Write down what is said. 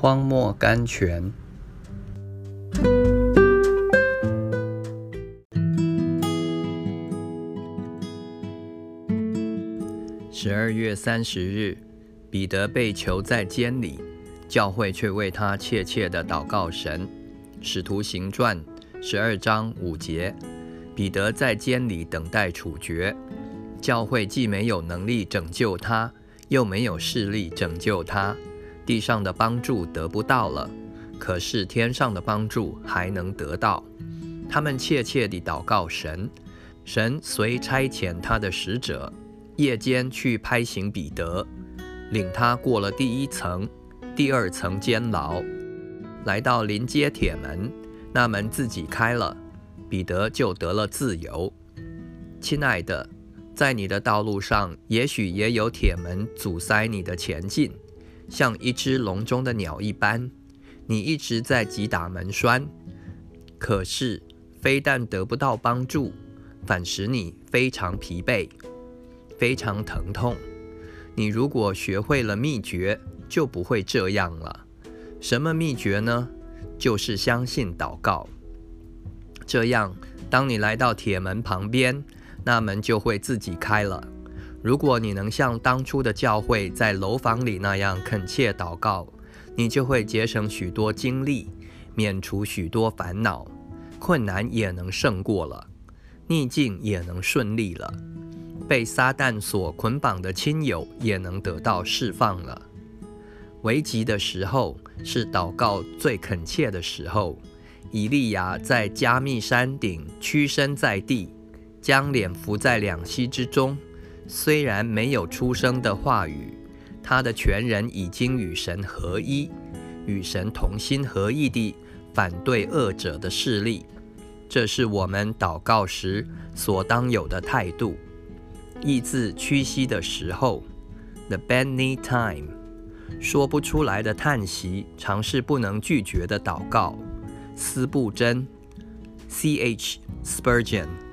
荒漠甘泉。十二月三十日，彼得被囚在监里，教会却为他切切的祷告神。使徒行传十二章五节，彼得在监里等待处决，教会既没有能力拯救他，又没有势力拯救他。地上的帮助得不到了，可是天上的帮助还能得到。他们切切地祷告神，神遂差遣他的使者，夜间去拍醒彼得，领他过了第一层、第二层监牢，来到临街铁门，那门自己开了，彼得就得了自由。亲爱的，在你的道路上，也许也有铁门阻塞你的前进。像一只笼中的鸟一般，你一直在击打门栓，可是非但得不到帮助，反使你非常疲惫，非常疼痛。你如果学会了秘诀，就不会这样了。什么秘诀呢？就是相信祷告。这样，当你来到铁门旁边，那门就会自己开了。如果你能像当初的教会在楼房里那样恳切祷告，你就会节省许多精力，免除许多烦恼，困难也能胜过了，逆境也能顺利了，被撒旦所捆绑的亲友也能得到释放了。危急的时候是祷告最恳切的时候。以利亚在加密山顶屈身在地，将脸伏在两膝之中。虽然没有出生的话语，他的全人已经与神合一，与神同心合意地反对恶者的势力。这是我们祷告时所当有的态度。意字屈膝的时候，the bend knee time，说不出来的叹息，尝试不能拒绝的祷告。斯布真，C H Spurgeon。